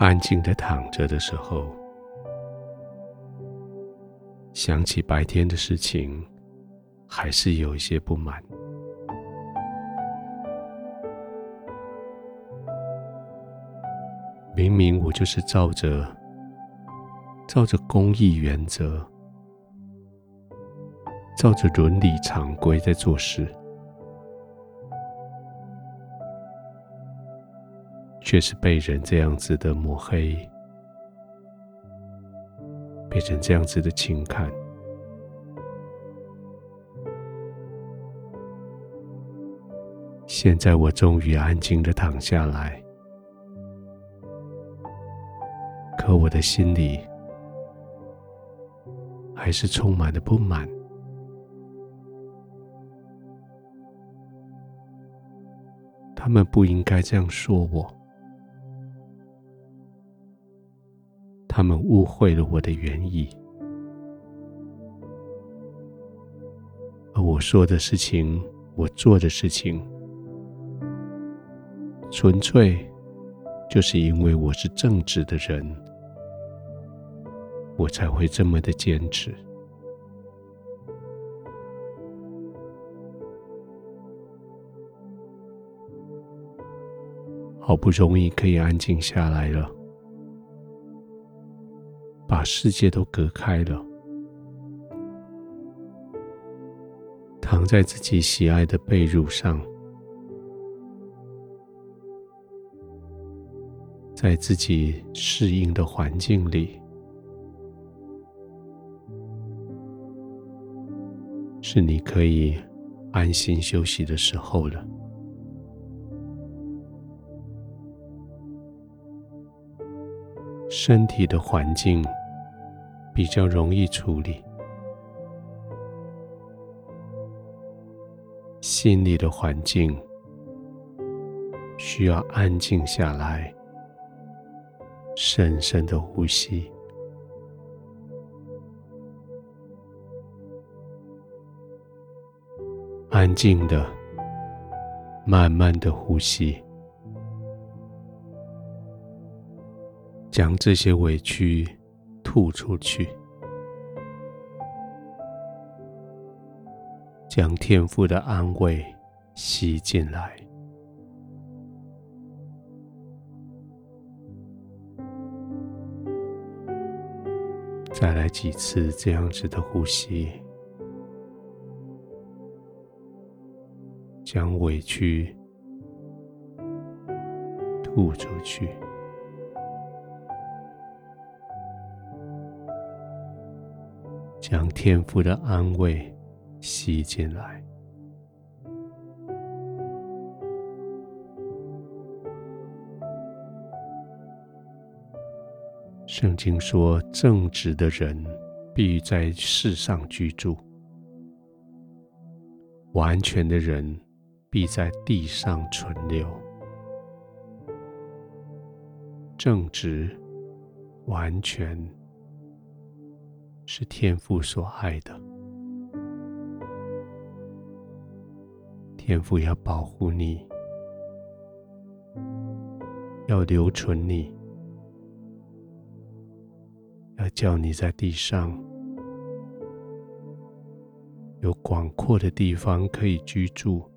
安静的躺着的时候，想起白天的事情，还是有一些不满。明明我就是照着照着公益原则，照着伦理常规在做事。却是被人这样子的抹黑，变成这样子的轻看。现在我终于安静的躺下来，可我的心里还是充满了不满。他们不应该这样说我。他们误会了我的原意，而我说的事情，我做的事情，纯粹就是因为我是正直的人，我才会这么的坚持。好不容易可以安静下来了。把世界都隔开了，躺在自己喜爱的被褥上，在自己适应的环境里，是你可以安心休息的时候了。身体的环境。比较容易处理，心里的环境需要安静下来，深深的呼吸，安静的、慢慢的呼吸，将这些委屈。吐出去，将天父的安慰吸进来。再来几次这样子的呼吸，将委屈吐出去。将天父的安慰吸进来。圣经说：“正直的人必在世上居住，完全的人必在地上存留。”正直，完全。是天父所爱的，天父要保护你，要留存你，要叫你在地上有广阔的地方可以居住，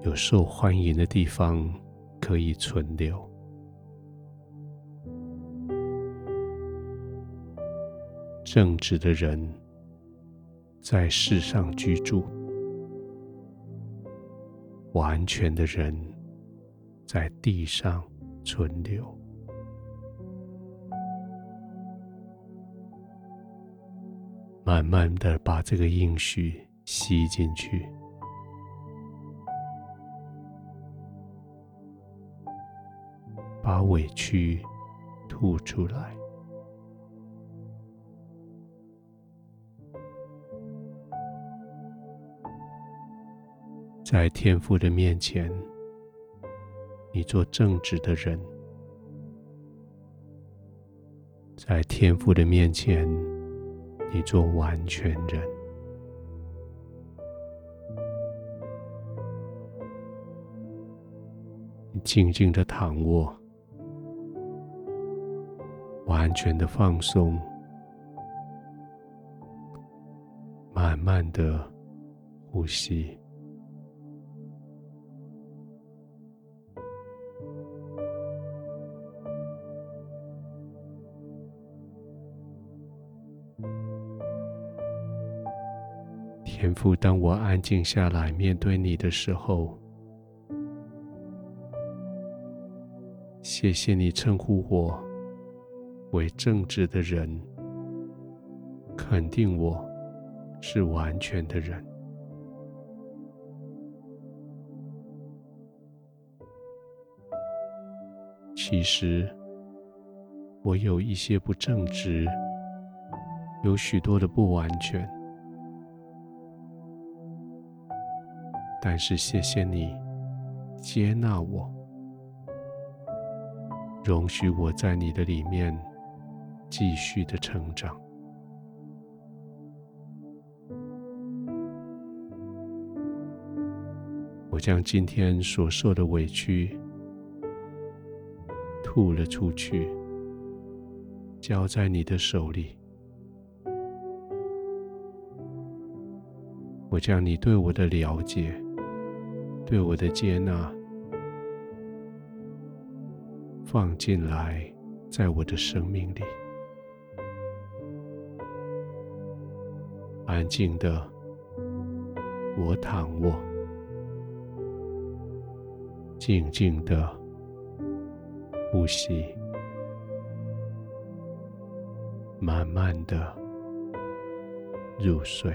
有受欢迎的地方可以存留。正直的人在世上居住，完全的人在地上存留。慢慢的把这个应许吸进去，把委屈吐出来。在天父的面前，你做正直的人；在天父的面前，你做完全人。你静静的躺卧，完全的放松，慢慢的呼吸。父，当我安静下来面对你的时候，谢谢你称呼我为正直的人，肯定我是完全的人。其实我有一些不正直，有许多的不完全。但是，谢谢你接纳我，容许我在你的里面继续的成长。我将今天所受的委屈吐了出去，交在你的手里。我将你对我的了解。对我的接纳放进来，在我的生命里，安静的，我躺卧，静静的呼吸，慢慢的入睡。